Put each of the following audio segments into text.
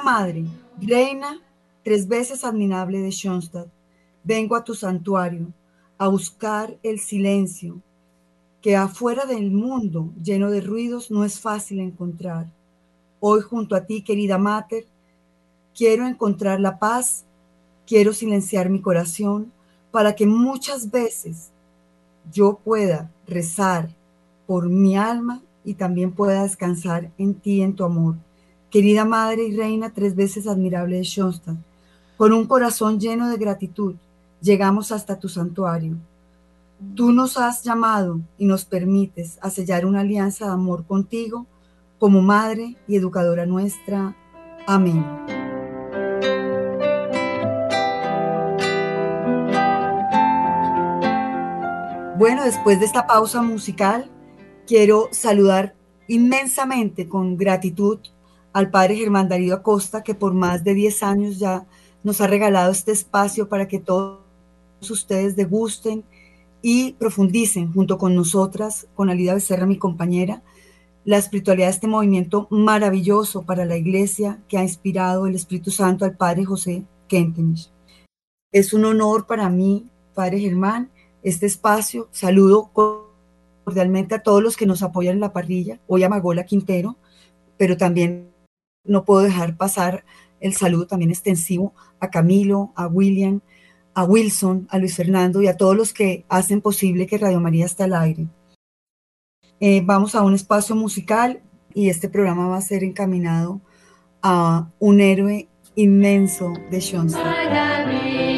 Madre, Reina, tres veces admirable de Schoenstatt, vengo a tu santuario a buscar el silencio que afuera del mundo lleno de ruidos no es fácil encontrar. Hoy junto a ti, querida Mater, quiero encontrar la paz, quiero silenciar mi corazón para que muchas veces yo pueda rezar por mi alma y también pueda descansar en ti, en tu amor. Querida Madre y Reina, tres veces admirable de Schoenstatt, con un corazón lleno de gratitud, llegamos hasta tu santuario Tú nos has llamado y nos permites a sellar una alianza de amor contigo como madre y educadora nuestra. Amén. Bueno, después de esta pausa musical, quiero saludar inmensamente con gratitud al padre Germán Darío Acosta, que por más de 10 años ya nos ha regalado este espacio para que todos ustedes degusten y profundicen junto con nosotras, con Alida Becerra, mi compañera, la espiritualidad de este movimiento maravilloso para la iglesia que ha inspirado el Espíritu Santo al Padre José Kentenich. Es un honor para mí, Padre Germán, este espacio. Saludo cordialmente a todos los que nos apoyan en la parrilla, hoy a Magola Quintero, pero también no puedo dejar pasar el saludo también extensivo a Camilo, a William, a Wilson, a Luis Fernando y a todos los que hacen posible que Radio María esté al aire. Eh, vamos a un espacio musical y este programa va a ser encaminado a un héroe inmenso de Schoenstatt.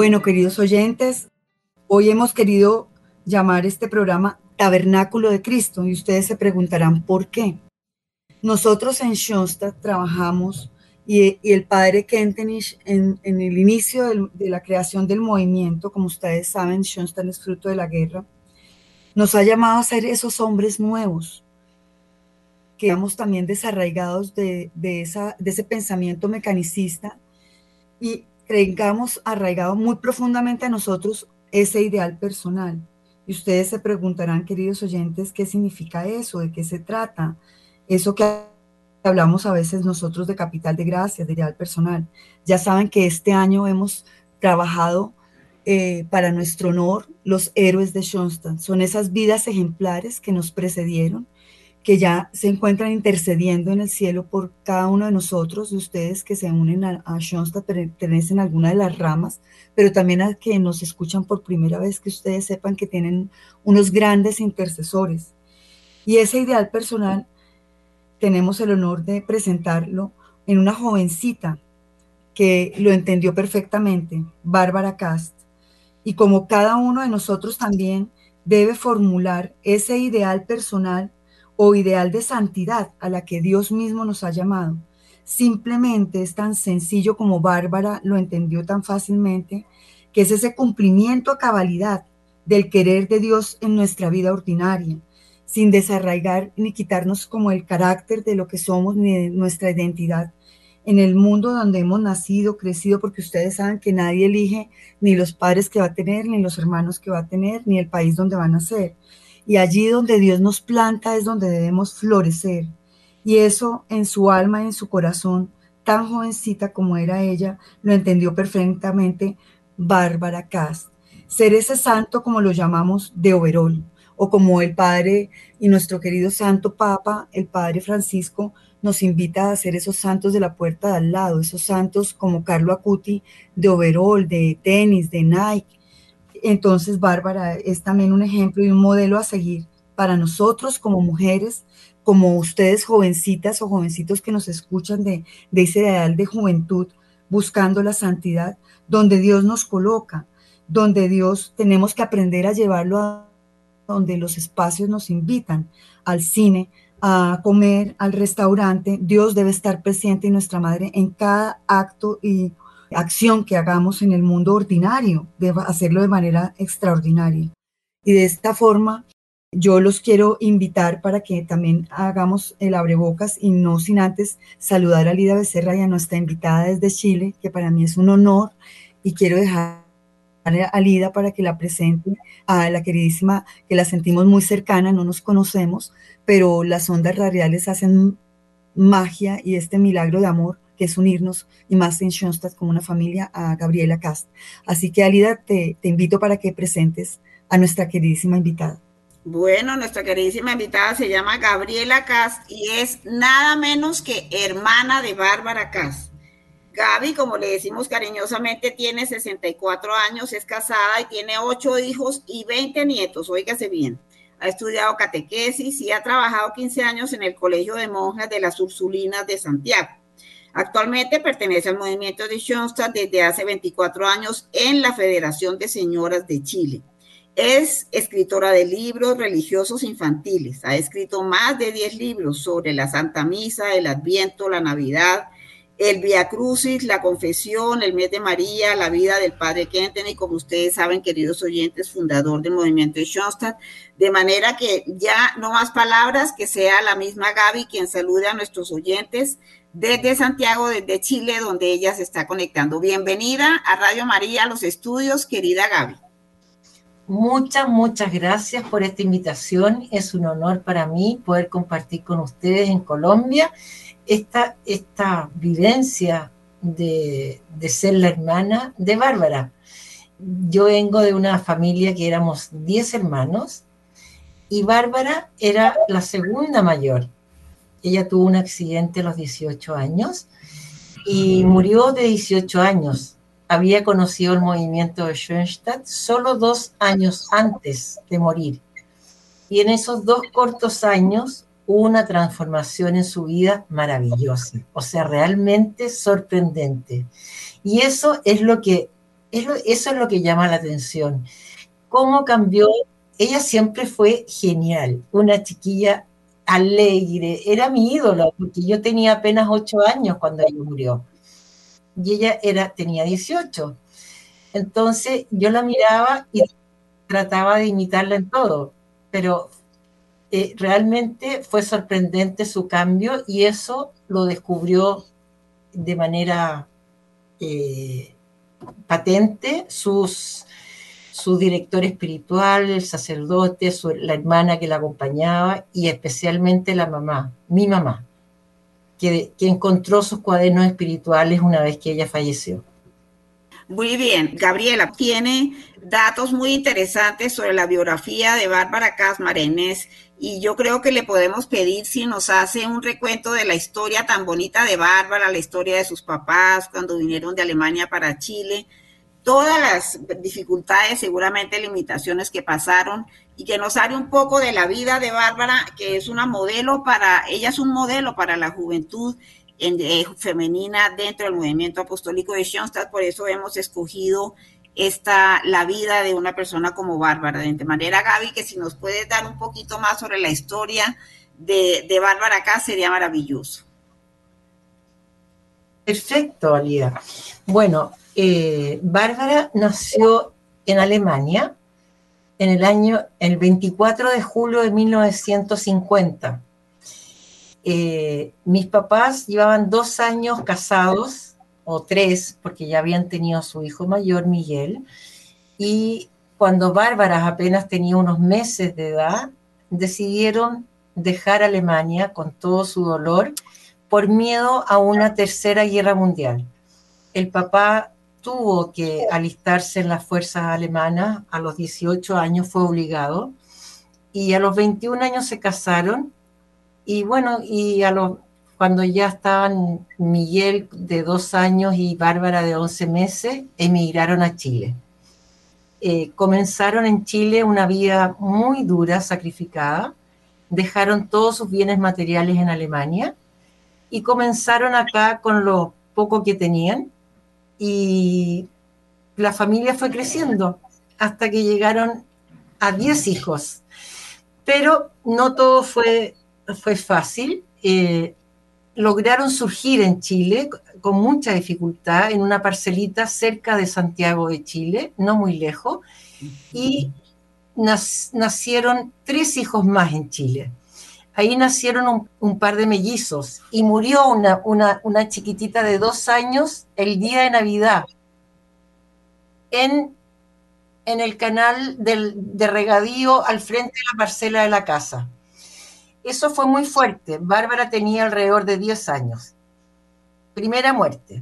Bueno, queridos oyentes, hoy hemos querido llamar este programa Tabernáculo de Cristo y ustedes se preguntarán por qué. Nosotros en Schoenstatt trabajamos y, el padre Kentenich en, el inicio de la creación del movimiento, como ustedes saben, Schoenstatt es fruto de la guerra, nos ha llamado a ser esos hombres nuevos, que estamos también desarraigados de, ese pensamiento mecanicista y tengamos arraigado muy profundamente a nosotros ese ideal personal. Y ustedes se preguntarán, queridos oyentes, ¿qué significa eso? ¿De qué se trata? Eso que hablamos a veces nosotros de capital de gracia, de ideal personal. Ya saben que este año hemos trabajado eh, para nuestro honor los héroes de Schoenstatt. Son esas vidas ejemplares que nos precedieron, que ya se encuentran intercediendo en el cielo por cada uno de nosotros, de ustedes que se unen a, a Schoenstatt, pertenecen a alguna de las ramas, pero también a que nos escuchan por primera vez, que ustedes sepan que tienen unos grandes intercesores. Y ese ideal personal tenemos el honor de presentarlo en una jovencita que lo entendió perfectamente, Bárbara Cast. Y como cada uno de nosotros también debe formular ese ideal personal o ideal de santidad a la que Dios mismo nos ha llamado. Simplemente es tan sencillo como Bárbara lo entendió tan fácilmente, que es ese cumplimiento a cabalidad del querer de Dios en nuestra vida ordinaria, sin desarraigar ni quitarnos como el carácter de lo que somos ni nuestra identidad en el mundo donde hemos nacido, crecido, porque ustedes saben que nadie elige ni los padres que va a tener, ni los hermanos que va a tener, ni el país donde va a nacer. Y allí donde Dios nos planta es donde debemos florecer. Y eso en su alma y en su corazón, tan jovencita como era ella, lo entendió perfectamente Bárbara Cast. Ser ese santo como lo llamamos de Overol, o como el Padre y nuestro querido Santo Papa, el Padre Francisco, nos invita a ser esos santos de la puerta de al lado, esos santos como Carlo Acuti de overol, de tenis, de Nike, entonces, Bárbara es también un ejemplo y un modelo a seguir para nosotros como mujeres, como ustedes jovencitas o jovencitos que nos escuchan de, de ese ideal de juventud, buscando la santidad, donde Dios nos coloca, donde Dios tenemos que aprender a llevarlo a donde los espacios nos invitan, al cine, a comer, al restaurante. Dios debe estar presente y nuestra madre en cada acto y acción que hagamos en el mundo ordinario, de hacerlo de manera extraordinaria. Y de esta forma, yo los quiero invitar para que también hagamos el abrebocas y no sin antes saludar a Lida Becerra y a nuestra invitada desde Chile, que para mí es un honor y quiero dejar a Lida para que la presente a la queridísima, que la sentimos muy cercana, no nos conocemos, pero las ondas radiales hacen magia y este milagro de amor que es unirnos, y más en Schoenstatt como una familia, a Gabriela Cast. Así que, Alida, te, te invito para que presentes a nuestra queridísima invitada. Bueno, nuestra queridísima invitada se llama Gabriela Cast y es nada menos que hermana de Bárbara Cast. Gaby, como le decimos cariñosamente, tiene 64 años, es casada y tiene 8 hijos y 20 nietos, óigase bien. Ha estudiado catequesis y ha trabajado 15 años en el Colegio de Monjas de las Ursulinas de Santiago. Actualmente pertenece al movimiento de Schoenstatt desde hace 24 años en la Federación de Señoras de Chile. Es escritora de libros religiosos infantiles. Ha escrito más de 10 libros sobre la Santa Misa, el Adviento, la Navidad, el Via Crucis, la Confesión, el Mes de María, la vida del Padre Kenten y como ustedes saben, queridos oyentes, fundador del movimiento de Schoenstatt. De manera que ya no más palabras, que sea la misma Gaby quien salude a nuestros oyentes desde Santiago, desde Chile, donde ella se está conectando. Bienvenida a Radio María, a los estudios, querida Gaby. Muchas, muchas gracias por esta invitación. Es un honor para mí poder compartir con ustedes en Colombia esta, esta vivencia de, de ser la hermana de Bárbara. Yo vengo de una familia que éramos 10 hermanos y Bárbara era la segunda mayor ella tuvo un accidente a los 18 años y murió de 18 años. Había conocido el movimiento de Schoenstatt solo dos años antes de morir. Y en esos dos cortos años hubo una transformación en su vida maravillosa, o sea, realmente sorprendente. Y eso es lo que, eso es lo que llama la atención. Cómo cambió. Ella siempre fue genial, una chiquilla alegre, era mi ídolo, porque yo tenía apenas ocho años cuando ella murió. Y ella era, tenía 18. Entonces yo la miraba y trataba de imitarla en todo, pero eh, realmente fue sorprendente su cambio y eso lo descubrió de manera eh, patente sus su director espiritual, el sacerdote, la hermana que la acompañaba y especialmente la mamá, mi mamá, que, que encontró sus cuadernos espirituales una vez que ella falleció. Muy bien, Gabriela, tiene datos muy interesantes sobre la biografía de Bárbara Casmarenes y yo creo que le podemos pedir si nos hace un recuento de la historia tan bonita de Bárbara, la historia de sus papás cuando vinieron de Alemania para Chile, todas las dificultades, seguramente limitaciones que pasaron y que nos hable un poco de la vida de Bárbara, que es una modelo para, ella es un modelo para la juventud en, eh, femenina dentro del movimiento apostólico de Schoenstatt, por eso hemos escogido esta, la vida de una persona como Bárbara. De manera, Gaby, que si nos puedes dar un poquito más sobre la historia de, de Bárbara acá, sería maravilloso. Perfecto, Alida. Bueno, eh, Bárbara nació en Alemania en el año, el 24 de julio de 1950. Eh, mis papás llevaban dos años casados o tres, porque ya habían tenido a su hijo mayor, Miguel, y cuando Bárbara apenas tenía unos meses de edad, decidieron dejar Alemania con todo su dolor por miedo a una tercera guerra mundial. El papá tuvo que alistarse en las fuerzas alemanas, a los 18 años fue obligado, y a los 21 años se casaron, y bueno, y a los cuando ya estaban Miguel de dos años y Bárbara de once meses, emigraron a Chile. Eh, comenzaron en Chile una vida muy dura, sacrificada, dejaron todos sus bienes materiales en Alemania y comenzaron acá con lo poco que tenían y la familia fue creciendo hasta que llegaron a diez hijos. Pero no todo fue, fue fácil. Eh, lograron surgir en Chile con mucha dificultad en una parcelita cerca de Santiago de Chile, no muy lejos, y nacieron tres hijos más en Chile. Ahí nacieron un, par de mellizos y murió una, una, chiquitita de dos años el día de Navidad en, en el canal del, de regadío al frente de la parcela de la casa. Eso fue muy fuerte. Bárbara tenía alrededor de 10 años. Primera muerte.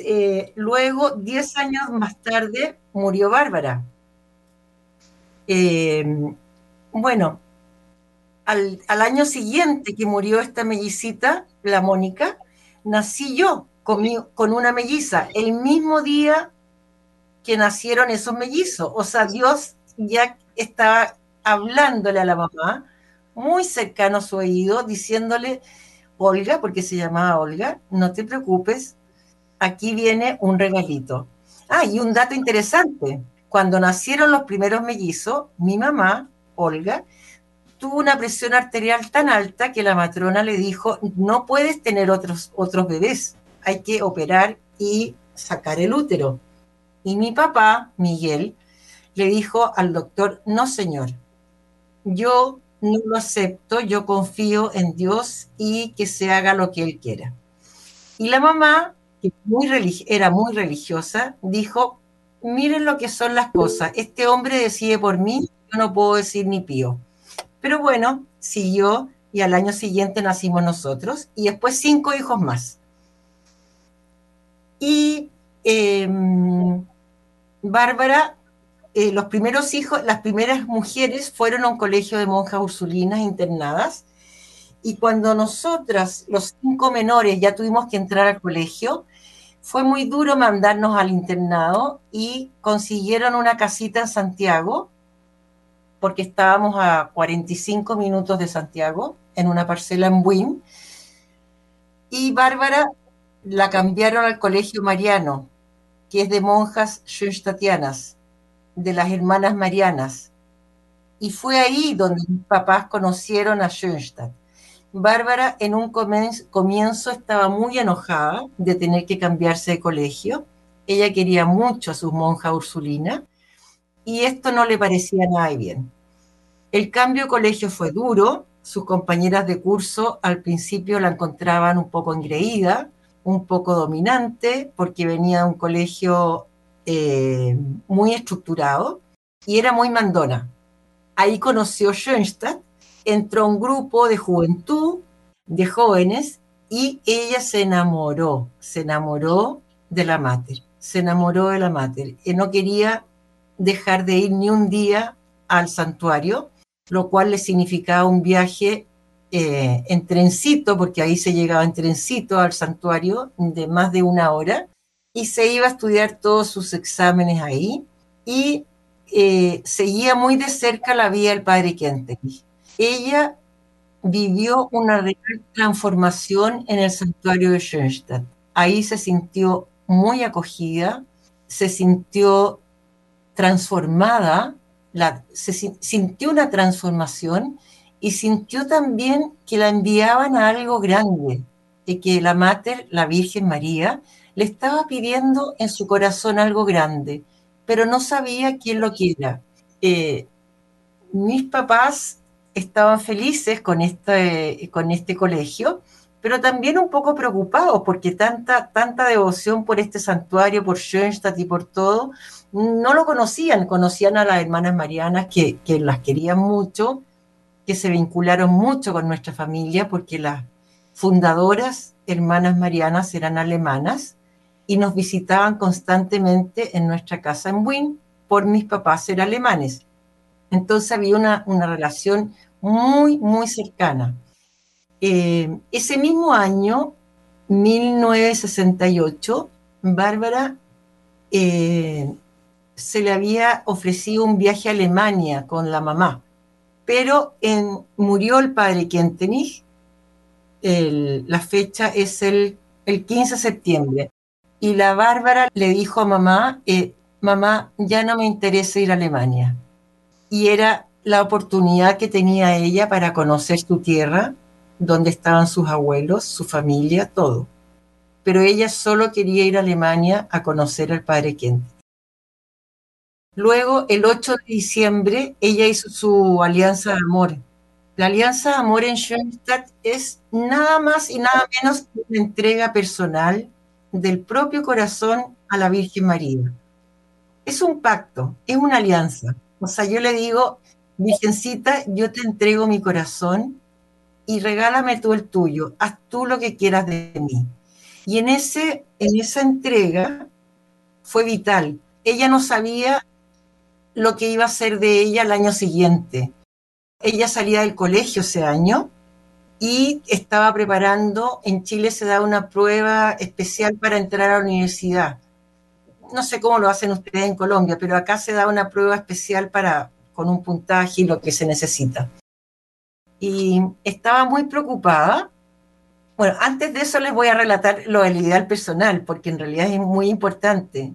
Eh, luego, 10 años más tarde, murió Bárbara. Eh, bueno, al, año siguiente que murió esta mellicita, la Mónica, nací yo con, con una melliza, el mismo día que nacieron esos mellizos. O sea, Dios ya estaba hablándole a la mamá muy cercano a su oído, diciéndole, Olga, porque se llamaba Olga, no te preocupes, aquí viene un regalito. Ah, y un dato interesante, cuando nacieron los primeros mellizos, mi mamá, Olga, tuvo una presión arterial tan alta que la matrona le dijo, no puedes tener otros, otros bebés, hay que operar y sacar el útero. Y mi papá, Miguel, le dijo al doctor, no señor, yo no lo acepto, yo confío en Dios y que se haga lo que Él quiera. Y la mamá, que era muy religiosa, dijo, miren lo que son las cosas, este hombre decide por mí, yo no puedo decir ni pío. Pero bueno, siguió y al año siguiente nacimos nosotros y después cinco hijos más. Y em, Bárbara eh, los primeros hijos, las primeras mujeres fueron a un colegio de monjas ursulinas internadas y cuando nosotras, los cinco menores, ya tuvimos que entrar al colegio, fue muy duro mandarnos al internado y consiguieron una casita en Santiago, porque estábamos a 45 minutos de Santiago, en una parcela en Buin, y Bárbara la cambiaron al colegio Mariano, que es de monjas schoenstattianas de las hermanas Marianas. Y fue ahí donde mis papás conocieron a Schoenstatt. Bárbara en un comienzo estaba muy enojada de tener que cambiarse de colegio. Ella quería mucho a su monja Ursulina y esto no le parecía nada bien. El cambio de colegio fue duro. Sus compañeras de curso al principio la encontraban un poco engreída, un poco dominante, porque venía de un colegio eh, muy estructurado y era muy mandona. Ahí conoció Schoenstatt, entró a un grupo de juventud, de jóvenes, y ella se enamoró, se enamoró de la mater, se enamoró de la mater. Y no quería dejar de ir ni un día al santuario, lo cual le significaba un viaje eh, en trencito, porque ahí se llegaba en trencito al santuario de más de una hora, y se iba a estudiar todos sus exámenes ahí, y eh, seguía muy de cerca la vida del padre Kentenich. Ella vivió una real transformación en el santuario de Schoenstatt. Ahí se sintió muy acogida, se sintió transformada, la, se sintió una transformación y sintió también que la enviaban a algo grande, y que la Mater, la Virgen María, le estaba pidiendo en su corazón algo grande, pero no sabía quién lo quiera. Eh, mis papás estaban felices con este, con este colegio, pero también un poco preocupados porque tanta, tanta devoción por este santuario, por Schoenstatt y por todo, no lo conocían, conocían a las hermanas marianas que, que las querían mucho, que se vincularon mucho con nuestra familia porque las fundadoras hermanas marianas eran alemanas y nos visitaban constantemente en nuestra casa en Wien por mis papás ser alemanes. Entonces había una, una relación muy, muy cercana. Eh, ese mismo año, 1968, Bárbara eh, se le había ofrecido un viaje a Alemania con la mamá, pero en, murió el padre Kentenich, la fecha es el, el, 15 de septiembre, y la Bárbara le dijo a mamá, eh, mamá, ya no me interesa ir a Alemania. Y era la oportunidad que tenía ella para conocer su tierra, donde estaban sus abuelos, su familia, todo. Pero ella solo quería ir a Alemania a conocer al padre Kent. Luego, el 8 de diciembre, ella hizo su alianza de amor. La alianza de amor en Schoenstatt es nada más y nada menos que una entrega personal del propio corazón a la Virgen María. Es un pacto, es una alianza. O sea, yo le digo, Virgencita, yo te entrego mi corazón y regálame tú el tuyo, haz tú lo que quieras de mí. Y en, ese, en esa entrega fue vital. Ella no sabía lo que iba a ser de ella el año siguiente. Ella salía del colegio ese año y estaba preparando, en Chile se da una prueba especial para entrar a la universidad. No sé cómo lo hacen ustedes en Colombia, pero acá se da una prueba especial para con un puntaje y lo que se necesita. Y estaba muy preocupada. Bueno, antes de eso les voy a relatar lo del ideal personal, porque en realidad es muy importante.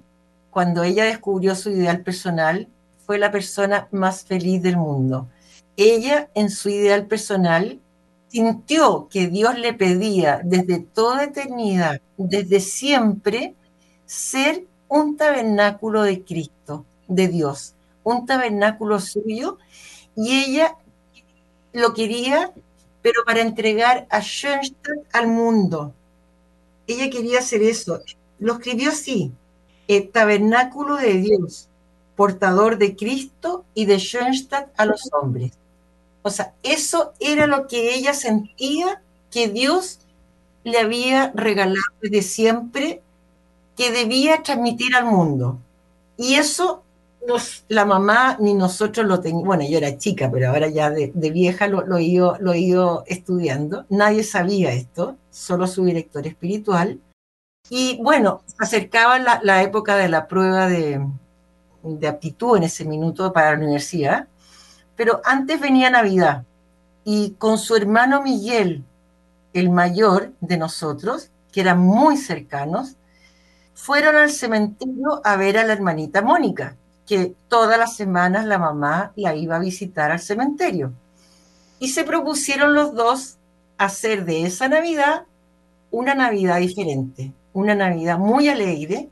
Cuando ella descubrió su ideal personal, fue la persona más feliz del mundo. Ella, en su ideal personal, sintió que Dios le pedía desde toda eternidad, desde siempre, ser un tabernáculo de Cristo, de Dios un tabernáculo suyo y ella lo quería, pero para entregar a Schoenstatt al mundo. Ella quería hacer eso. Lo escribió así, el tabernáculo de Dios, portador de Cristo y de Schoenstatt a los hombres. O sea, eso era lo que ella sentía que Dios le había regalado desde siempre, que debía transmitir al mundo. Y eso la mamá ni nosotros lo teníamos, bueno, yo era chica, pero ahora ya de, vieja lo, lo, he ido, lo he estudiando, nadie sabía esto, solo su director espiritual. Y bueno, acercaba la, la época de la prueba de, de aptitud en ese minuto para la universidad, pero antes venía Navidad y con su hermano Miguel, el mayor de nosotros, que eran muy cercanos, fueron al cementerio a ver a la hermanita Mónica, que todas las semanas la mamá la iba a visitar al cementerio. Y se propusieron los dos hacer de esa Navidad una Navidad diferente, una Navidad muy alegre,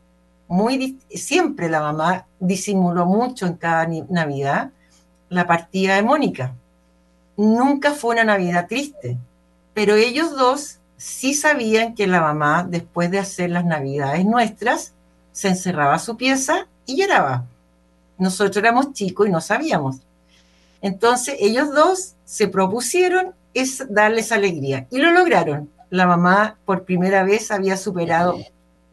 muy siempre la mamá disimuló mucho en cada Navidad la partida de Mónica. Nunca fue una Navidad triste, pero ellos dos sí sabían que la mamá, después de hacer las Navidades nuestras, se encerraba a su pieza y lloraba nosotros éramos chicos y no sabíamos. Entonces ellos dos se propusieron es darles alegría y lo lograron. La mamá por primera vez había superado,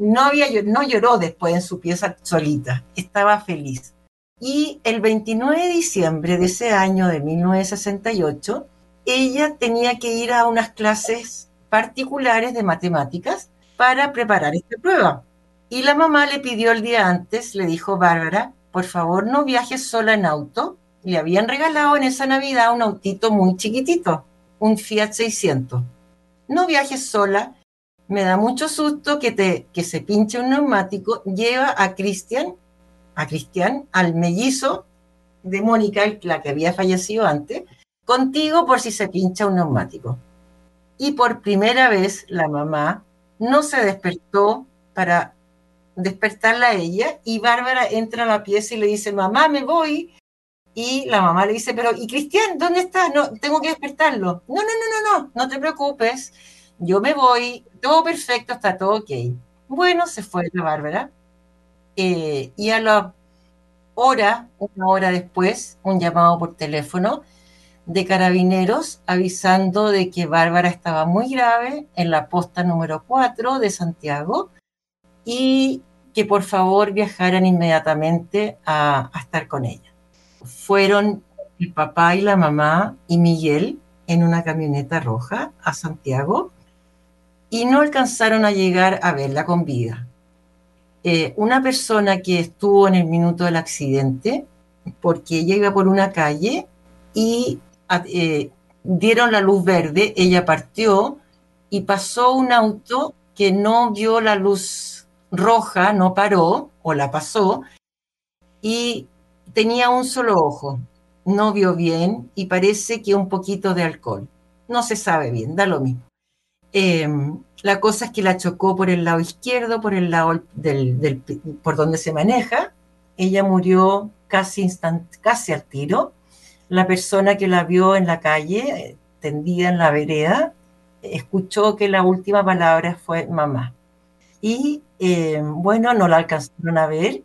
no, lloró después en su pieza solita, estaba feliz. Y el 29 de diciembre de ese año de 1968, ella tenía que ir a unas clases particulares de matemáticas para preparar esta prueba. Y la mamá le pidió el día antes, le dijo, Bárbara, por favor no viajes sola en auto. Le habían regalado en esa Navidad un autito muy chiquitito, un Fiat 600. No viajes sola, me da mucho susto que, te, que se pinche un neumático. Lleva a Cristian, a Cristian, al mellizo de Mónica, la que había fallecido antes, contigo por si se pincha un neumático. Y por primera vez la mamá no se despertó para despertarla a ella y Bárbara entra a la pieza y le dice, mamá, me voy. Y la mamá le dice, pero, ¿y Cristian, dónde estás? No, tengo que despertarlo. No, no, no, no, no, no te preocupes. Yo me voy, todo perfecto, está todo ok. Bueno, se fue la Bárbara. Eh, y a la hora, una hora después, un llamado por teléfono de carabineros avisando de que Bárbara estaba muy grave en la posta número 4 de Santiago y que por favor viajaran inmediatamente a, a estar con ella. Fueron el papá y la mamá y Miguel en una camioneta roja a Santiago y no alcanzaron a llegar a verla con vida. Eh, una persona que estuvo en el minuto del accidente, porque ella iba por una calle y eh, dieron la luz verde, ella partió y pasó un auto que no vio la luz roja, no paró o la pasó y tenía un solo ojo, no vio bien y parece que un poquito de alcohol. No se sabe bien, da lo mismo. Em, la cosa es que la chocó por el lado izquierdo, por el lado del, por donde se maneja. Ella murió casi, instant, casi al tiro la persona que la vio en la calle, tendida en la vereda, escuchó que la última palabra fue mamá. Y eh, bueno, no la alcanzaron a ver.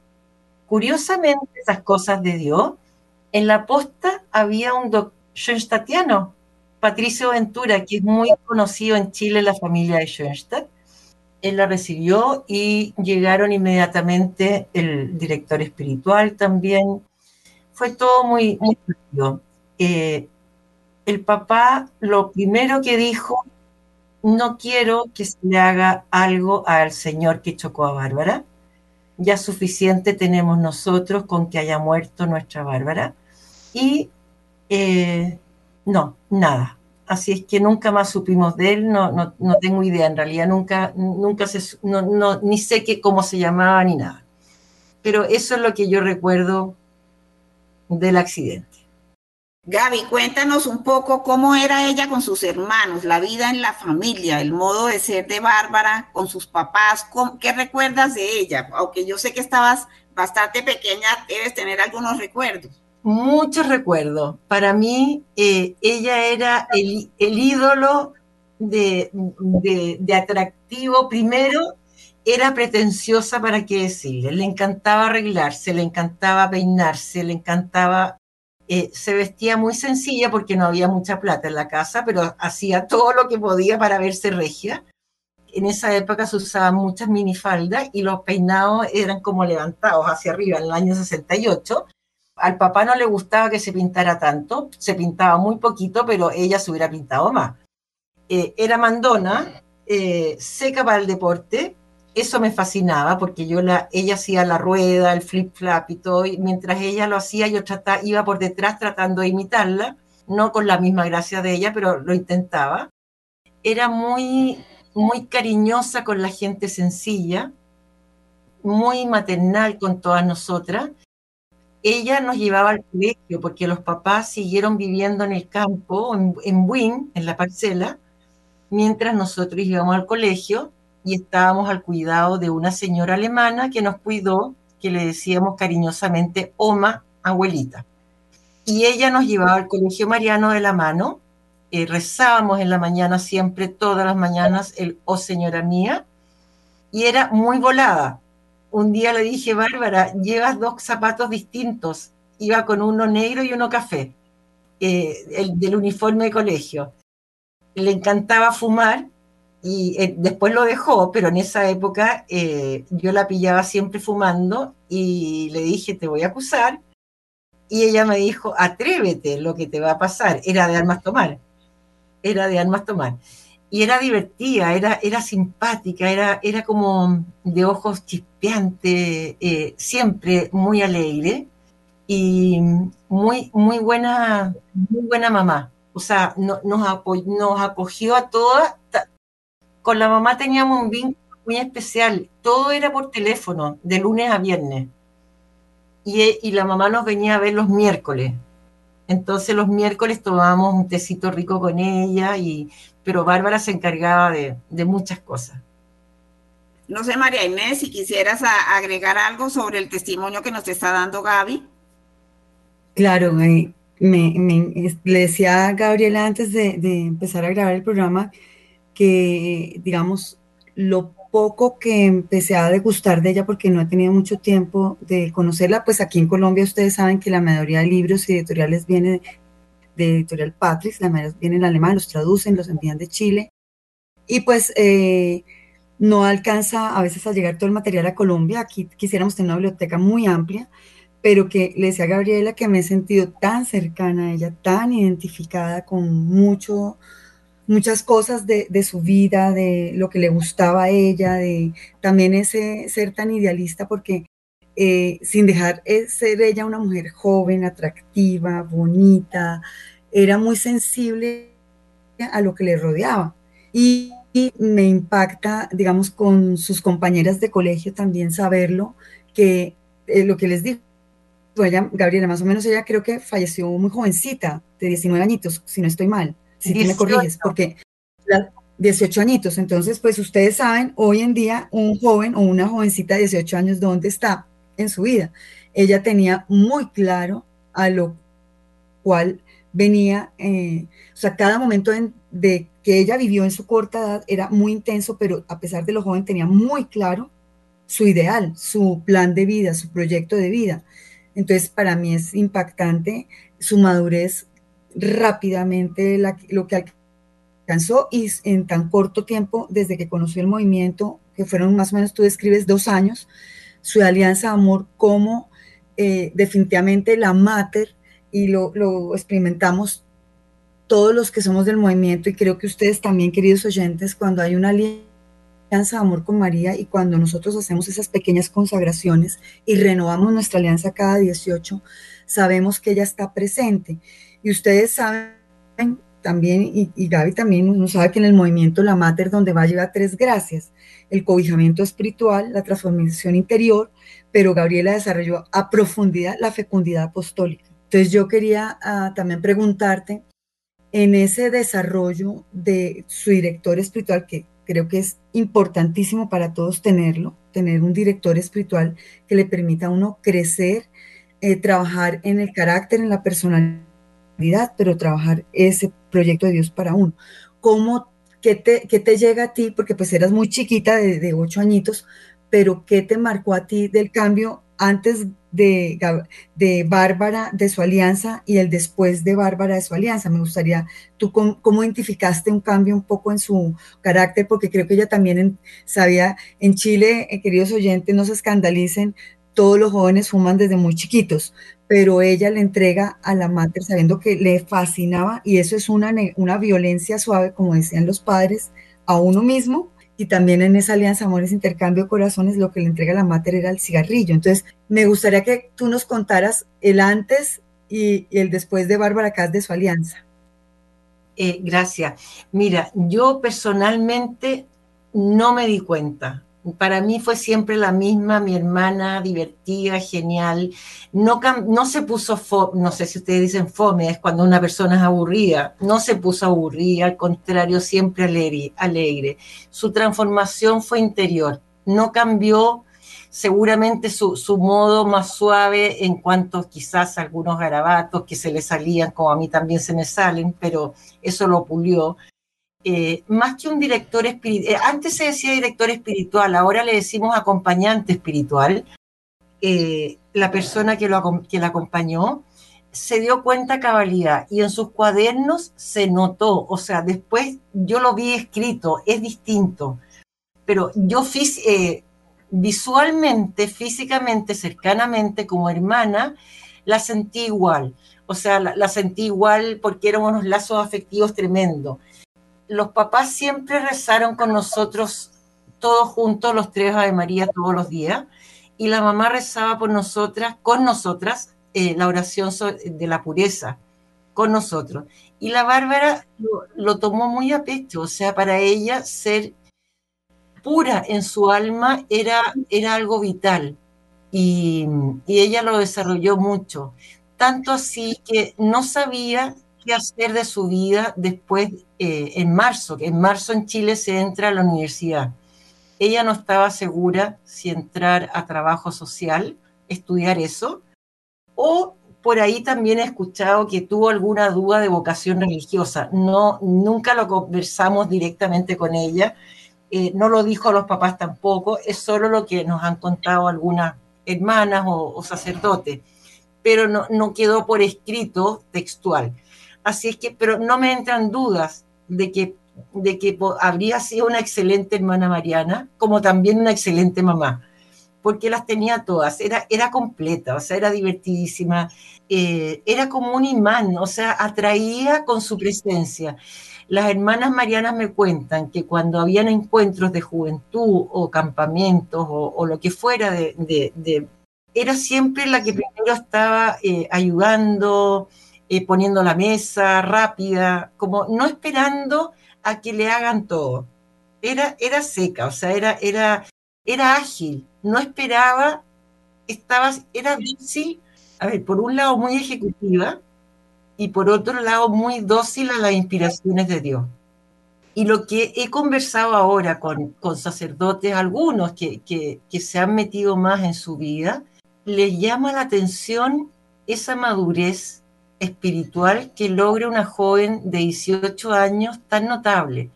Curiosamente, esas cosas de Dios, en la posta había un doctor Schoenstattiano, Patricio Ventura, que es muy conocido en Chile, la familia de Schoenstatt. Él la recibió y llegaron inmediatamente el director espiritual también, fue todo muy, muy eh, el papá lo primero que dijo, no quiero que se le haga algo al señor que chocó a Bárbara. Ya suficiente tenemos nosotros con que haya muerto nuestra Bárbara. Y eh, no, nada. Así es que nunca más supimos de él, no, no, no tengo idea, en realidad nunca, nunca se, no, ni sé qué, cómo se llamaba ni nada. Pero eso es lo que yo recuerdo del accidente. Gaby, cuéntanos un poco cómo era ella con sus hermanos, la vida en la familia, el modo de ser de Bárbara con sus papás, ¿qué recuerdas de ella? Aunque yo sé que estabas bastante pequeña, debes tener algunos recuerdos. Muchos recuerdos. Para mí, eh, ella era el, ídolo de, de atractivo primero era pretenciosa para qué decirle, le encantaba arreglarse, le encantaba peinarse, le encantaba, eh, se vestía muy sencilla porque no había mucha plata en la casa, pero hacía todo lo que podía para verse regia. En esa época se usaban muchas minifaldas y los peinados eran como levantados hacia arriba en el año 68. Al papá no le gustaba que se pintara tanto, se pintaba muy poquito, pero ella se hubiera pintado más. Eh, era mandona, eh, seca para el deporte, eso me fascinaba porque yo la, ella hacía la rueda, el flip flap y todo, y mientras ella lo hacía yo trataba, iba por detrás tratando de imitarla, no con la misma gracia de ella, pero lo intentaba. Era muy, muy cariñosa con la gente sencilla, muy maternal con todas nosotras. Ella nos llevaba al colegio porque los papás siguieron viviendo en el campo, en, en en la parcela, mientras nosotros íbamos al colegio y estábamos al cuidado de una señora alemana que nos cuidó, que le decíamos cariñosamente Oma, abuelita. Y ella nos llevaba al colegio mariano de la mano, eh, rezábamos en la mañana siempre, todas las mañanas, el Oh señora mía, y era muy volada. Un día le dije, Bárbara, llevas dos zapatos distintos, iba con uno negro y uno café, eh, el del uniforme de colegio. Le encantaba fumar y eh, después lo dejó, pero en esa época eh, yo la pillaba siempre fumando y le dije, te voy a acusar y ella me dijo, atrévete, lo que te va a pasar. Era de armas tomar, era de armas tomar. Y era divertida, era, era simpática, era, era como de ojos chispeantes, eh, siempre muy alegre y muy, muy, buena, muy buena mamá. O sea, nos, nos acogió a todas. Con la mamá teníamos un vínculo muy especial. Todo era por teléfono, de lunes a viernes y, la mamá nos venía a ver los miércoles. Entonces los miércoles tomábamos un tecito rico con ella, y, pero Bárbara se encargaba de, muchas cosas. No sé, María Inés, si quisieras agregar algo sobre el testimonio que nos está dando Gaby. Claro, me, le decía a Gabriela antes de, de, empezar a grabar el programa que, digamos, lo poco que empecé a degustar de ella porque no he tenido mucho tiempo de conocerla, pues aquí en Colombia ustedes saben que la mayoría de libros y editoriales vienen de editorial Patrix, la mayoría vienen en alemán, los traducen, los envían de Chile. Y pues eh, no alcanza a veces a llegar todo el material a Colombia, aquí quisiéramos tener una biblioteca muy amplia, pero que le decía a Gabriela que me he sentido tan cercana a ella, tan identificada con mucho muchas cosas de, su vida, de lo que le gustaba a ella, de también ese ser tan idealista, porque eh, sin dejar ser ella una mujer joven, atractiva, bonita, era muy sensible a lo que le rodeaba. Y, me impacta, digamos, con sus compañeras de colegio también saberlo, que eh, lo que les digo, ella, Gabriela, más o menos ella creo que falleció muy jovencita, de 19 añitos, si no estoy mal si tú me corriges, porque 18 añitos, entonces pues ustedes saben, hoy en día un joven o una jovencita de 18 años, ¿dónde está en su vida? Ella tenía muy claro a lo cual venía, eh, o sea, cada momento de que ella vivió en su corta edad era muy intenso, pero a pesar de lo joven tenía muy claro su ideal, su plan de vida, su proyecto de vida. Entonces, para mí es impactante su madurez rápidamente lo que alcanzó y en tan corto tiempo desde que conoció el movimiento, que fueron más o menos, tú describes dos años, su alianza amor como eh, definitivamente la mater y lo, lo experimentamos todos los que somos del movimiento y creo que ustedes también, queridos oyentes, cuando hay una alianza de amor con María y cuando nosotros hacemos esas pequeñas consagraciones y renovamos nuestra alianza cada 18, sabemos que ella está presente. Y ustedes saben también, y, Gaby también uno sabe que en el movimiento La Mater, donde va a llevar tres gracias, el cobijamiento espiritual, la transformación interior, pero Gabriela desarrolló a profundidad la fecundidad apostólica. Entonces yo quería ah, también preguntarte, en ese desarrollo de su director espiritual, que creo que es importantísimo para todos tenerlo, tener un director espiritual que le permita a uno crecer, eh, trabajar en el carácter, en la personalidad pero trabajar ese proyecto de Dios para uno. ¿Cómo, qué te, qué te llega a ti? Porque pues eras muy chiquita, de, ocho añitos, pero ¿qué te marcó a ti del cambio antes de, de Bárbara, de su alianza, y el después de Bárbara, de su alianza? Me gustaría, ¿tú cómo, identificaste un cambio un poco en su carácter? Porque creo que ella también sabía, en Chile, eh, queridos oyentes, no se escandalicen, todos los jóvenes fuman desde muy chiquitos, pero ella le entrega a la madre sabiendo que le fascinaba y eso es una, una violencia suave, como decían los padres, a uno mismo y también en esa alianza Amores Intercambio Corazones lo que le entrega la madre era el cigarrillo. Entonces, me gustaría que tú nos contaras el antes y, el después de Bárbara Cas de su alianza. Eh, gracias. Mira, yo personalmente no me di cuenta para mí fue siempre la misma, mi hermana, divertida, genial. No, no se puso, no sé si ustedes dicen fome, es cuando una persona es aburrida. No se puso aburrida, al contrario, siempre alegre. alegre. Su transformación fue interior. No cambió seguramente su, su, modo más suave en cuanto quizás algunos garabatos que se le salían, como a mí también se me salen, pero eso lo pulió. Eh, más que un director espiritual, eh, antes se decía director espiritual, ahora le decimos acompañante espiritual, eh, la persona que, lo, que la acompañó se dio cuenta cabalidad y en sus cuadernos se notó, o sea, después yo lo vi escrito, es distinto, pero yo visualmente, físicamente, cercanamente, como hermana, la sentí igual. O sea, la, sentí igual porque eran unos lazos afectivos tremendos. Los papás siempre rezaron con nosotros todos juntos, los tres Ave María todos los días, y la mamá rezaba por nosotras, con nosotras, eh, la oración de la pureza, con nosotros. Y la Bárbara lo, tomó muy a pecho, o sea, para ella ser pura en su alma era, era algo vital y, ella lo desarrolló mucho, tanto así que no sabía qué hacer de su vida después, eh, en marzo, que en marzo en Chile se entra a la universidad. Ella no estaba segura si entrar a trabajo social, estudiar eso, o por ahí también he escuchado que tuvo alguna duda de vocación religiosa. No, nunca lo conversamos directamente con ella, eh, no lo dijo a los papás tampoco, es solo lo que nos han contado algunas hermanas o, sacerdotes, pero no, no, quedó por escrito textual. Así es que, pero no me entran dudas de que, de que habría sido una excelente hermana Mariana, como también una excelente mamá porque las tenía todas, era, era completa, o sea, era divertidísima, eh, era como un imán, o sea, atraía con su presencia. Las hermanas marianas me cuentan que cuando habían encuentros de juventud o campamentos o, lo que fuera de, era siempre la que primero estaba eh, ayudando, eh, poniendo la mesa rápida, como no esperando a que le hagan todo. Era, era seca, o sea, era, era, era ágil, no esperaba, estaba, era dócil, a ver, por un lado muy ejecutiva y por otro lado muy dócil a las inspiraciones de Dios. Y lo que he conversado ahora con, con sacerdotes, algunos que, que, que se han metido más en su vida, les llama la atención esa madurez espiritual que logra una joven de 18 años tan notable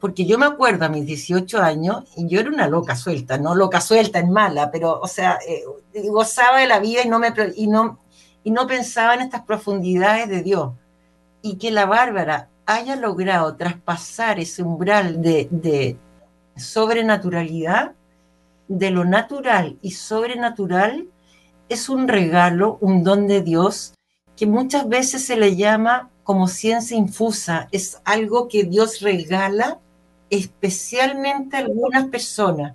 porque yo me acuerdo a mis 18 años y yo era una loca suelta, no loca suelta en mala, pero, o sea, eh, gozaba de la vida y no, me, y, no, y no pensaba en estas profundidades de Dios. Y que la Bárbara haya logrado traspasar ese umbral de, de sobrenaturalidad, de lo natural y sobrenatural, es un regalo, un don de Dios que muchas veces se le llama como ciencia infusa, es algo que Dios regala especialmente a algunas personas.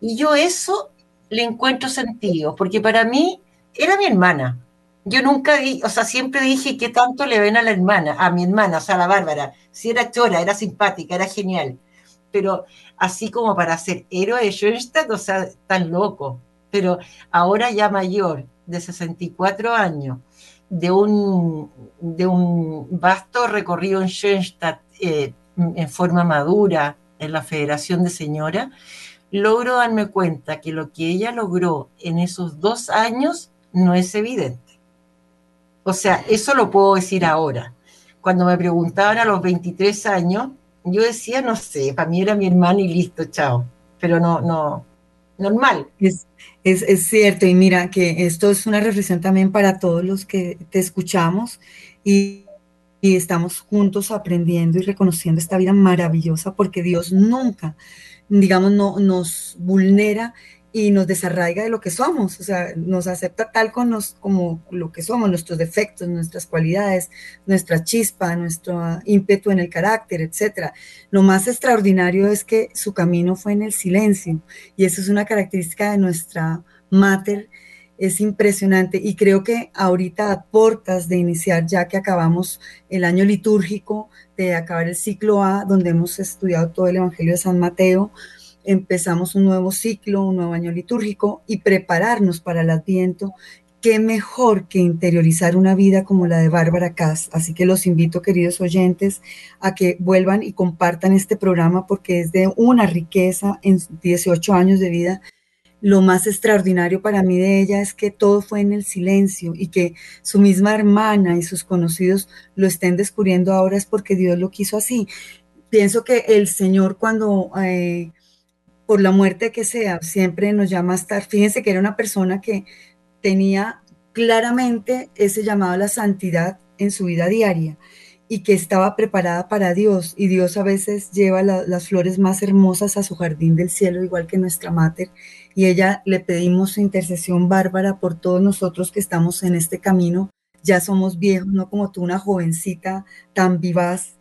Y yo eso le encuentro sentido, porque para mí era mi hermana. Yo nunca, di, o sea, siempre dije que tanto le ven a la hermana, a mi hermana, o sea, a la Bárbara. Si era chora, era simpática, era genial. Pero así como para ser héroe de Schoenstatt, o sea, tan loco. Pero ahora ya mayor, de 64 años, de un, de un vasto recorrido en Schoenstatt, eh, en forma madura en la Federación de Señora, logro darme cuenta que lo que ella logró en esos dos años no es evidente. O sea, eso lo puedo decir ahora. Cuando me preguntaban a los 23 años, yo decía, no sé, para mí era mi hermano y listo, chao. Pero no, no, normal. Es, es, es, cierto, y mira que esto es una reflexión también para todos los que te escuchamos y y estamos juntos aprendiendo y reconociendo esta vida maravillosa porque Dios nunca, digamos, no, nos vulnera y nos desarraiga de lo que somos, o sea, nos acepta tal con nos, como lo que somos, nuestros defectos, nuestras cualidades, nuestra chispa, nuestro ímpetu en el carácter, etc. Lo más extraordinario es que su camino fue en el silencio y eso es una característica de nuestra mater es impresionante y creo que ahorita a portas de iniciar, ya que acabamos el año litúrgico, de acabar el ciclo A, donde hemos estudiado todo el Evangelio de San Mateo, empezamos un nuevo ciclo, un nuevo año litúrgico y prepararnos para el Adviento. Qué mejor que interiorizar una vida como la de Bárbara Kass. Así que los invito, queridos oyentes, a que vuelvan y compartan este programa porque es de una riqueza en 18 años de vida lo más extraordinario para mí de ella es que todo fue en el silencio y que su misma hermana y sus conocidos lo estén descubriendo ahora es porque Dios lo quiso así. Pienso que el Señor cuando, eh, por la muerte que sea, siempre nos llama a estar, fíjense que era una persona que tenía claramente ese llamado a la santidad en su vida diaria y que estaba preparada para Dios. Y Dios a veces lleva las flores más hermosas a su jardín del cielo, igual que nuestra mater y ella le pedimos su intercesión, Bárbara, por todos nosotros que estamos en este camino. Ya somos viejos, no como tú, una jovencita tan vivaz.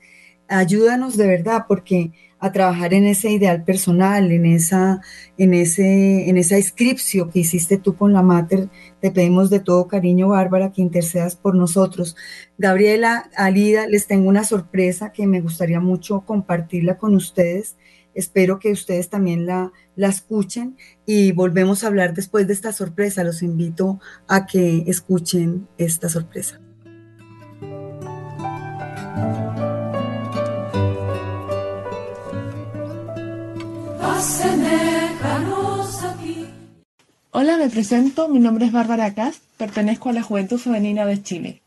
Ayúdanos de verdad, porque a trabajar en ese ideal personal, en esa, en ese, en esa inscripción que hiciste tú con la Mater. Te pedimos de todo cariño, Bárbara, que intercedas por nosotros. Gabriela, Alida, les tengo una sorpresa que me gustaría mucho compartirla con ustedes. Espero que ustedes también la, la escuchen y volvemos a hablar después de esta sorpresa. Los invito a que escuchen esta sorpresa. Hola, me presento. Mi nombre es Bárbara Cast, pertenezco a la Juventud Femenina de Chile.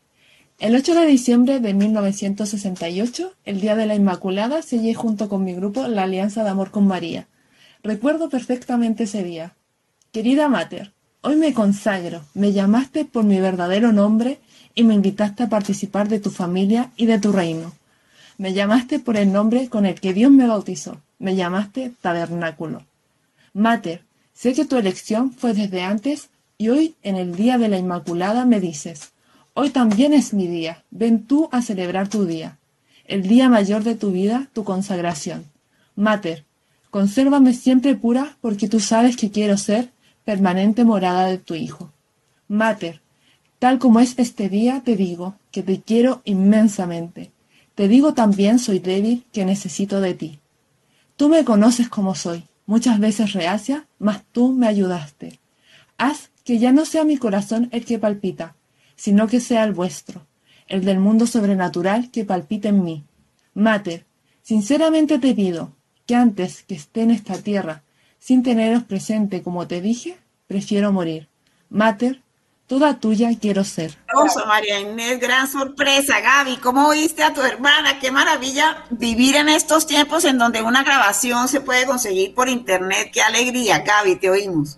El 8 de diciembre de 1968, el Día de la Inmaculada, sellé junto con mi grupo la Alianza de Amor con María. Recuerdo perfectamente ese día. Querida Mater, hoy me consagro. Me llamaste por mi verdadero nombre y me invitaste a participar de tu familia y de tu reino. Me llamaste por el nombre con el que Dios me bautizó. Me llamaste Tabernáculo. Mater, sé que tu elección fue desde antes y hoy, en el día de la Inmaculada, me dices, hoy también es mi día, ven tú a celebrar tu día, el día mayor de tu vida, tu consagración. Mater, consérvame siempre pura porque tú sabes que quiero ser permanente morada de tu Hijo. Mater, tal como es este día, te digo que te quiero inmensamente. Te digo también soy débil, que necesito de ti. Tú me conoces como soy, muchas veces reacia, mas tú me ayudaste. Haz que ya no sea mi corazón el que palpita, sino que sea el vuestro, el del mundo sobrenatural que palpita en mí. Mater, sinceramente te pido que antes que esté en esta tierra, sin teneros presente como te dije, prefiero morir. Mater, Toda tuya quiero ser. Hermoso, María Inés, gran sorpresa. Gaby, ¿cómo oíste a tu hermana? Qué maravilla vivir en estos tiempos en donde una grabación se puede conseguir por internet. Qué alegría, Gaby, te oímos.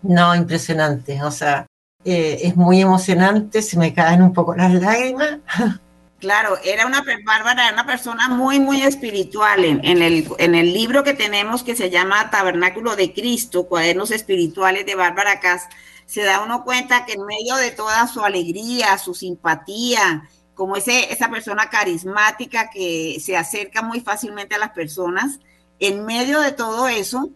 No, impresionante. O sea, eh, es muy emocionante, se me caen un poco las lágrimas. Claro, era una Bárbara, era una persona muy, muy espiritual. En, en, el, en el libro que tenemos que se llama Tabernáculo de Cristo, Cuadernos Espirituales de Bárbara Cas, se da uno cuenta que en medio de toda su alegría, su simpatía, como ese, esa persona carismática que se acerca muy fácilmente a las personas, en medio de todo eso,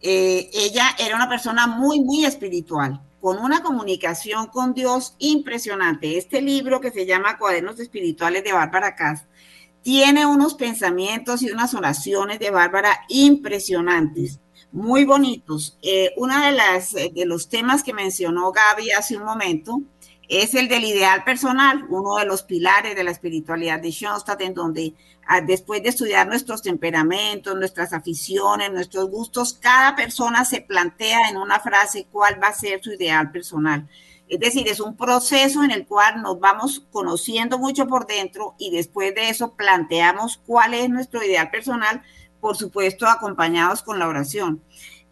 eh, ella era una persona muy, muy espiritual, con una comunicación con Dios impresionante. Este libro que se llama Cuadernos Espirituales de Bárbara Cas tiene unos pensamientos y unas oraciones de Bárbara impresionantes muy bonitos. Eh, uno de, las, eh, de los temas que mencionó Gaby hace un momento es el del ideal personal, uno de los pilares de la espiritualidad de Schoenstatt, en donde ah, después de estudiar nuestros temperamentos, nuestras aficiones, nuestros gustos, cada persona se plantea en una frase cuál va a ser su ideal personal. Es decir, es un proceso en el cual nos vamos conociendo mucho por dentro y después de eso planteamos cuál es nuestro ideal personal por supuesto acompañados con la oración.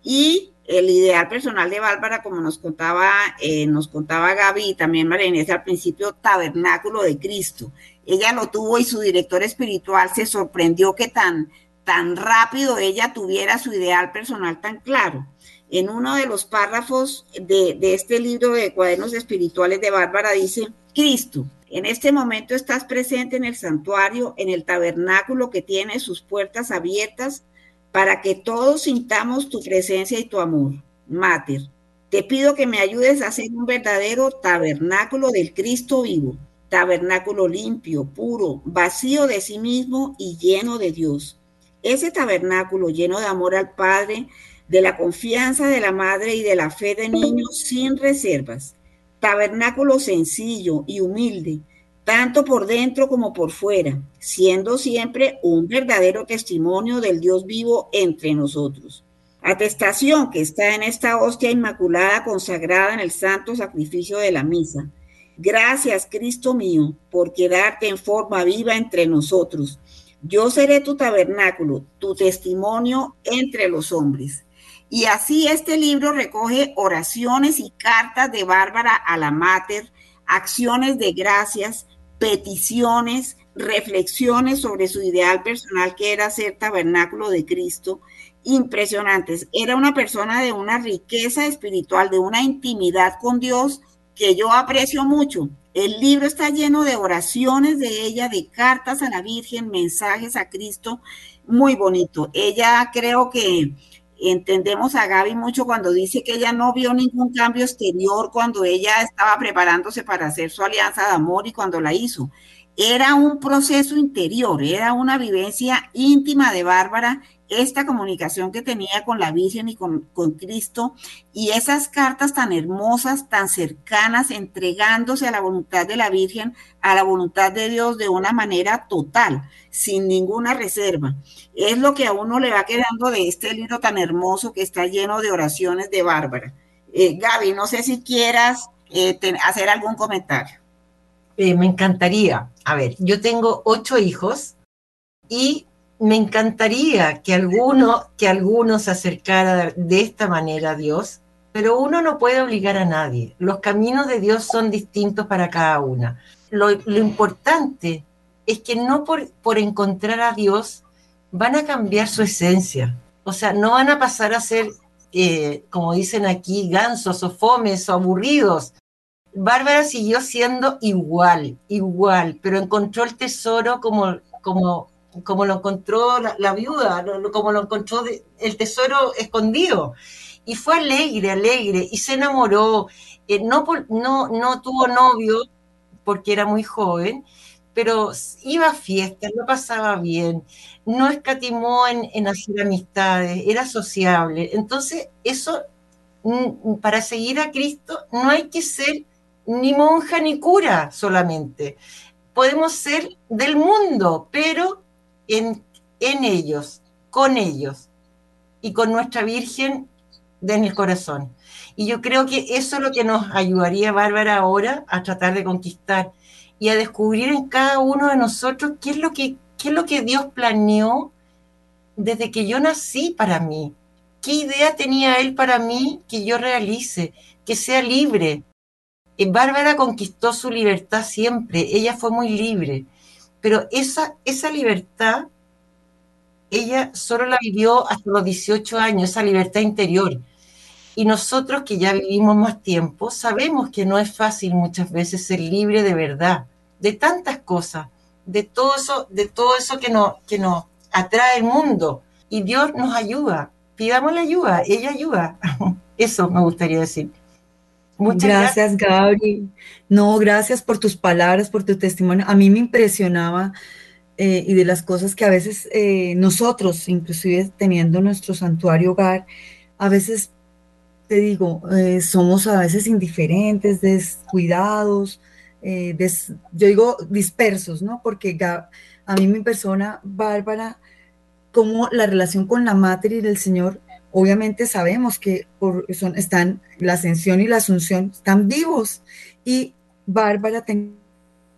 Y el ideal personal de Bárbara, como nos contaba, eh, nos contaba Gaby y también María Inés al principio, tabernáculo de Cristo. Ella lo tuvo y su director espiritual se sorprendió que tan, tan rápido ella tuviera su ideal personal tan claro. En uno de los párrafos de, de este libro de cuadernos espirituales de Bárbara dice, Cristo, en este momento estás presente en el santuario, en el tabernáculo que tiene sus puertas abiertas para que todos sintamos tu presencia y tu amor. Mater, te pido que me ayudes a hacer un verdadero tabernáculo del Cristo vivo, tabernáculo limpio, puro, vacío de sí mismo y lleno de Dios. Ese tabernáculo lleno de amor al Padre, de la confianza de la Madre y de la fe de niños sin reservas tabernáculo sencillo y humilde, tanto por dentro como por fuera, siendo siempre un verdadero testimonio del Dios vivo entre nosotros. Atestación que está en esta hostia inmaculada consagrada en el santo sacrificio de la misa. Gracias, Cristo mío, por quedarte en forma viva entre nosotros. Yo seré tu tabernáculo, tu testimonio entre los hombres. Y así este libro recoge oraciones y cartas de Bárbara a la Mater, acciones de gracias, peticiones, reflexiones sobre su ideal personal que era ser tabernáculo de Cristo impresionantes. Era una persona de una riqueza espiritual, de una intimidad con Dios que yo aprecio mucho. El libro está lleno de oraciones de ella, de cartas a la Virgen, mensajes a Cristo, muy bonito. Ella creo que entendemos a Gaby mucho cuando dice que ella no vio ningún cambio exterior cuando ella estaba preparándose para hacer su alianza de amor y cuando la hizo. Era un proceso interior, era una vivencia íntima de Bárbara esta comunicación que tenía con la Virgen y con, Cristo y esas cartas tan hermosas, tan cercanas, entregándose a la voluntad de la Virgen, a la voluntad de Dios de una manera total, sin ninguna reserva. Es lo que a uno le va quedando de este libro tan hermoso que está lleno de oraciones de Bárbara. Eh, Gaby, no sé si quieras eh, hacer algún comentario. Eh, me encantaría. A ver, yo tengo ocho hijos y me encantaría que alguno, que alguno se acercara de esta manera a Dios, pero uno no puede obligar a nadie. Los caminos de Dios son distintos para cada una. Lo, importante es que no por, por encontrar a Dios van a cambiar su esencia. O sea, no van a pasar a ser, eh, como dicen aquí, gansos o fomes o aburridos. Bárbara siguió siendo igual, igual, pero encontró el tesoro como, como como lo encontró la, viuda, como lo encontró el tesoro escondido. Y fue alegre, alegre, y se enamoró. Eh, no, no, no tuvo novio porque era muy joven, pero iba a fiestas, lo pasaba bien, no escatimó en, en hacer amistades, era sociable. Entonces, eso, para seguir a Cristo, no hay que ser ni monja ni cura solamente. Podemos ser del mundo, pero en, ellos, con ellos y con nuestra Virgen en el corazón. Y yo creo que eso es lo que nos ayudaría, Bárbara, ahora a tratar de conquistar y a descubrir en cada uno de nosotros qué es lo que, qué es lo que Dios planeó desde que yo nací para mí. ¿Qué idea tenía Él para mí que yo realice? Que sea libre. Bárbara conquistó su libertad siempre, ella fue muy libre. Pero esa, esa libertad, ella solo la vivió hasta los 18 años, esa libertad interior. Y nosotros que ya vivimos más tiempo, sabemos que no es fácil muchas veces ser libre de verdad, de tantas cosas, de todo eso, de todo eso que nos, que nos atrae el mundo. Y Dios nos ayuda. Pidamos la ayuda, ella ayuda. Eso me gustaría decir. Muchas gracias, Gabriel. No, gracias por tus palabras, por tu testimonio. A mí me impresionaba eh, y de las cosas que a veces eh, nosotros, inclusive teniendo nuestro santuario hogar, a veces, te digo, eh, somos a veces indiferentes, descuidados, yo digo dispersos, ¿no? Porque a mí mi persona, Bárbara, como la relación con la Mater y del Señor obviamente sabemos que por, son, están la ascensión y la asunción están vivos. Y Bárbara tenía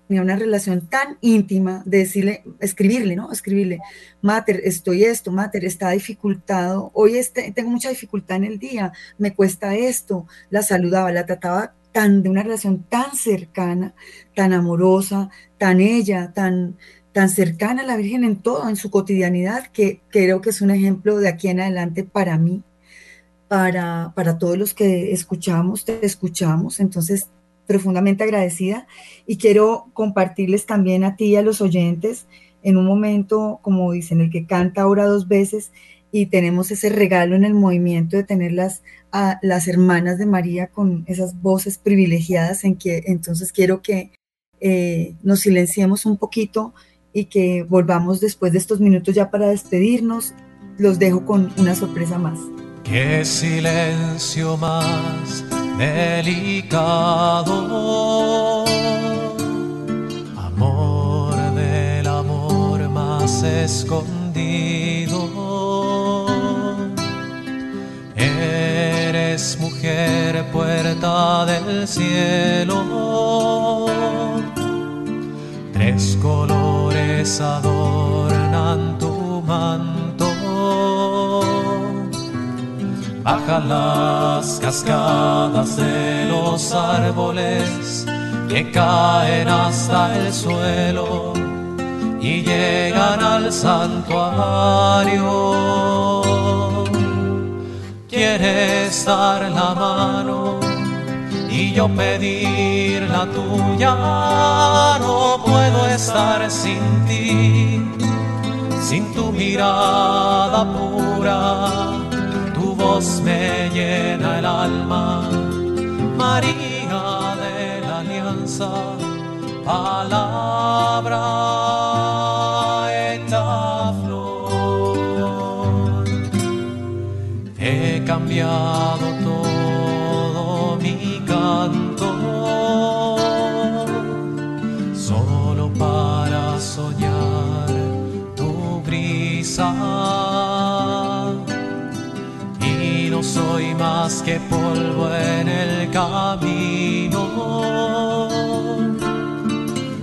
una relación tan íntima de decirle, escribirle, ¿no? Escribirle, Mater, estoy esto, Mater, está dificultado, hoy este, tengo mucha dificultad en el día, me cuesta esto, la saludaba, la trataba tan de una relación tan cercana, tan amorosa, tan ella, tan, tan cercana a la Virgen en todo, en su cotidianidad, que creo que es un ejemplo de aquí en adelante para mí, para, para todos los que escuchamos, te escuchamos. Entonces, profundamente agradecida y quiero compartirles también a ti y a los oyentes en un momento, como dicen, el que canta ahora dos veces y tenemos ese regalo en el movimiento de tenerlas a las hermanas de María con esas voces privilegiadas en que entonces quiero que eh, nos silenciemos un poquito y que volvamos después de estos minutos ya para despedirnos. Los dejo con una sorpresa más. Qué silencio más delicado, amor del amor más escondido. Eres mujer, puerta del cielo, tres colores adornan tu manto bajan las cascadas de los árboles que caen hasta el suelo y llegan al santuario. Quieres dar la mano y yo pedir la tuya, puedo estar sin ti, sin tu mirada pura, tu voz me llena el alma, María de la Alianza, palabra esta he cambiado y no soy más que polvo en el camino.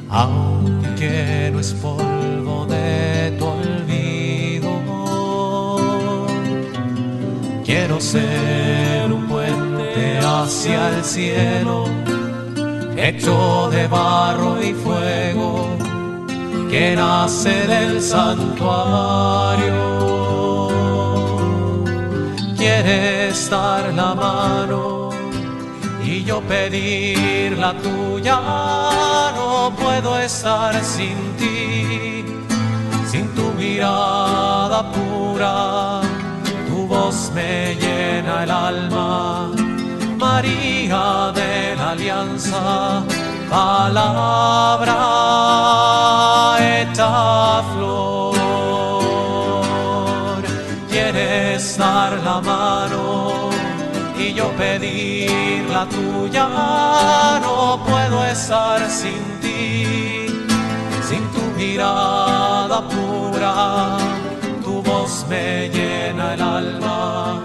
Aunque no es polvo de tu olvido quiero ser un puente hacia el cielo hecho de barro y fuego que nace del santuario. Quieres dar la mano y yo pedir la tuya, no puedo estar sin ti, sin tu mirada pura, tu voz me llena el alma. María de la Alianza, palabra esta flor. Quieres dar la mano y yo pedir la tuya, no puedo estar sin ti, sin tu mirada pura, tu voz me llena el alma.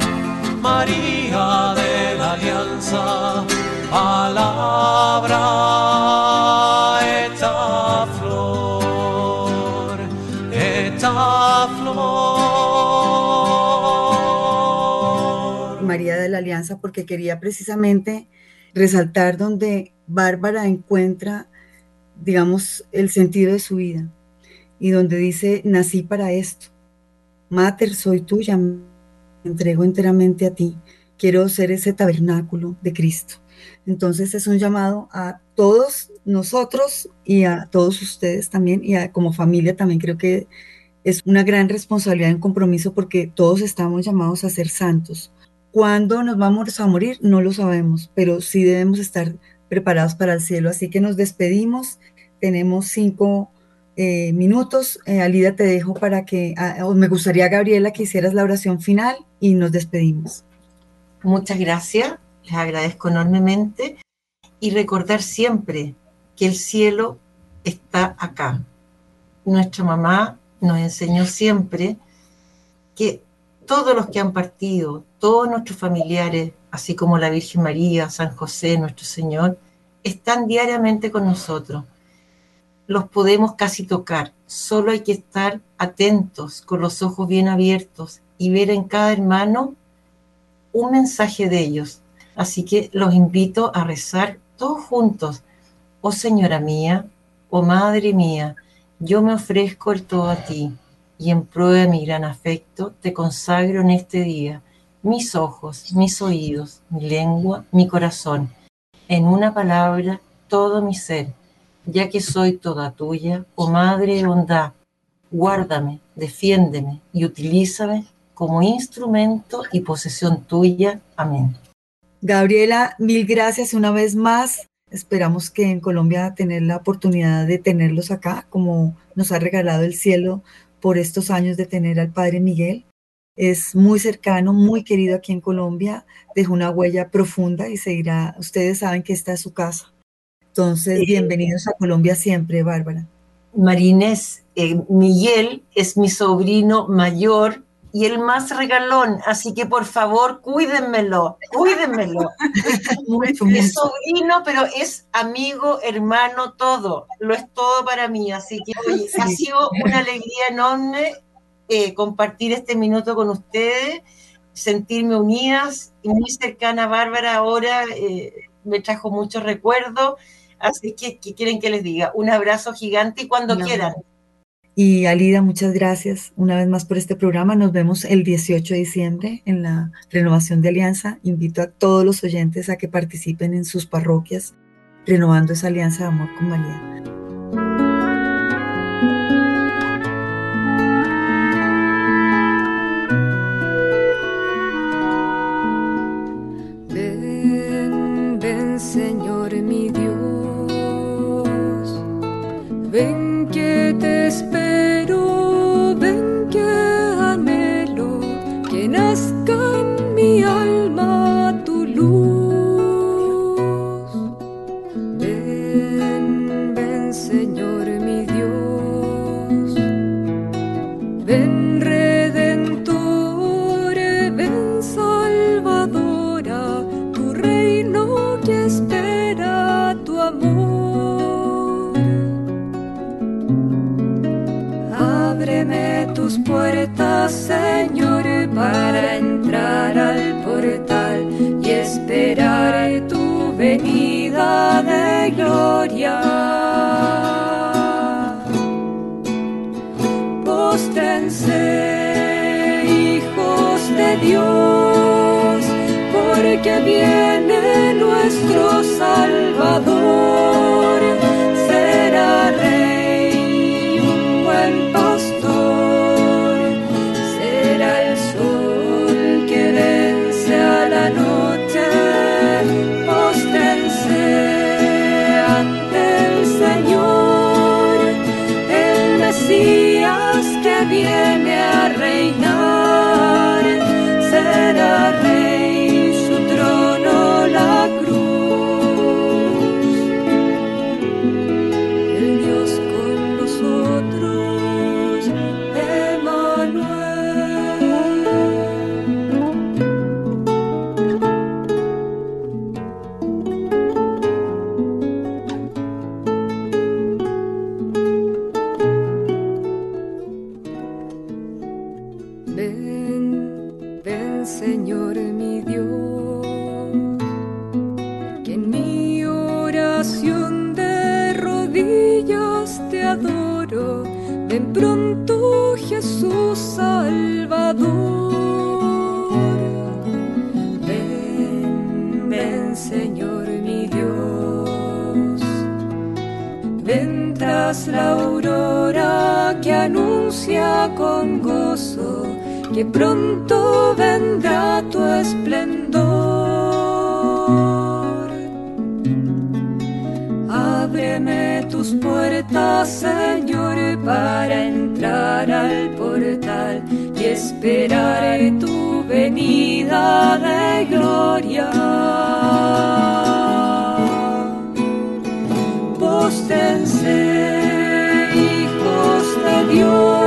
María de la Alianza, palabra esta flor, esta flor. María de la Alianza porque quería precisamente resaltar donde Bárbara encuentra, digamos, el sentido de su vida y donde dice, nací para esto. Mater, soy tuya, me entrego enteramente a ti. Quiero ser ese tabernáculo de Cristo. Entonces es un llamado a todos nosotros y a todos ustedes también y como familia también creo que es una gran responsabilidad y compromiso porque todos estamos llamados a ser santos. ¿Cuándo nos vamos a morir? No lo sabemos, pero sí debemos estar preparados para el cielo. Así que nos despedimos. Tenemos cinco eh, minutos. Eh, Alida, te dejo para que, ah, me gustaría, Gabriela, que hicieras la oración final y nos despedimos. Muchas gracias, les agradezco enormemente y recordar siempre que el cielo está acá. Nuestra mamá nos enseñó siempre que todos los que han partido, todos nuestros familiares, así como la Virgen María, San José, nuestro Señor, están diariamente con nosotros. Los podemos casi tocar, solo hay que estar atentos, con los ojos bien abiertos y ver en cada hermano un mensaje de ellos. Así que los invito a rezar todos juntos. Oh Señora mía, oh Madre mía, yo me ofrezco el todo a ti y en prueba de mi gran afecto te consagro en este día mis ojos, mis oídos, mi lengua, mi corazón, en una palabra, todo mi ser, ya que soy toda tuya, oh Madre de bondad, guárdame, defiéndeme y utilízame como instrumento y posesión tuya. Amén. Gabriela, mil gracias una vez más. Esperamos que en Colombia tener la oportunidad de tenerlos acá, como nos ha regalado el cielo por estos años de tener al Padre Miguel. Es muy cercano, muy querido aquí en Colombia, dejó una huella profunda y seguirá. Ustedes saben que esta es su casa. Entonces, bienvenidos a Colombia siempre, Bárbara. Marines, eh, Miguel es mi sobrino mayor y el más regalón, así que por favor cuídenmelo, cuídenmelo. es sobrino, pero es amigo, hermano, todo, lo es todo para mí, así que oye, ha sido una alegría enorme eh, compartir este minuto con ustedes, sentirme unidas y muy cercana a Bárbara ahora, eh, me trajo muchos recuerdos, así que, ¿qué quieren que les diga? Un abrazo gigante y cuando No. quieran. Y Alida, muchas gracias una vez más por este programa. Nos vemos el 18 de diciembre en la renovación de Alianza. Invito a todos los oyentes a que participen en sus parroquias renovando esa alianza de amor con María. Ven, ven, Señor. amor. Ábreme tus puertas, Señor, para entrar al portal y esperar tu venida de gloria. Póstrense, hijos de Dios, porque viene Señor mi Dios. Mientras la aurora que anuncia con gozo que pronto vendrá tu esplendor. Ábreme tus puertas, Señor, para entrar al portal y esperar tu venida de gloria. Póstense, hijos de Dios.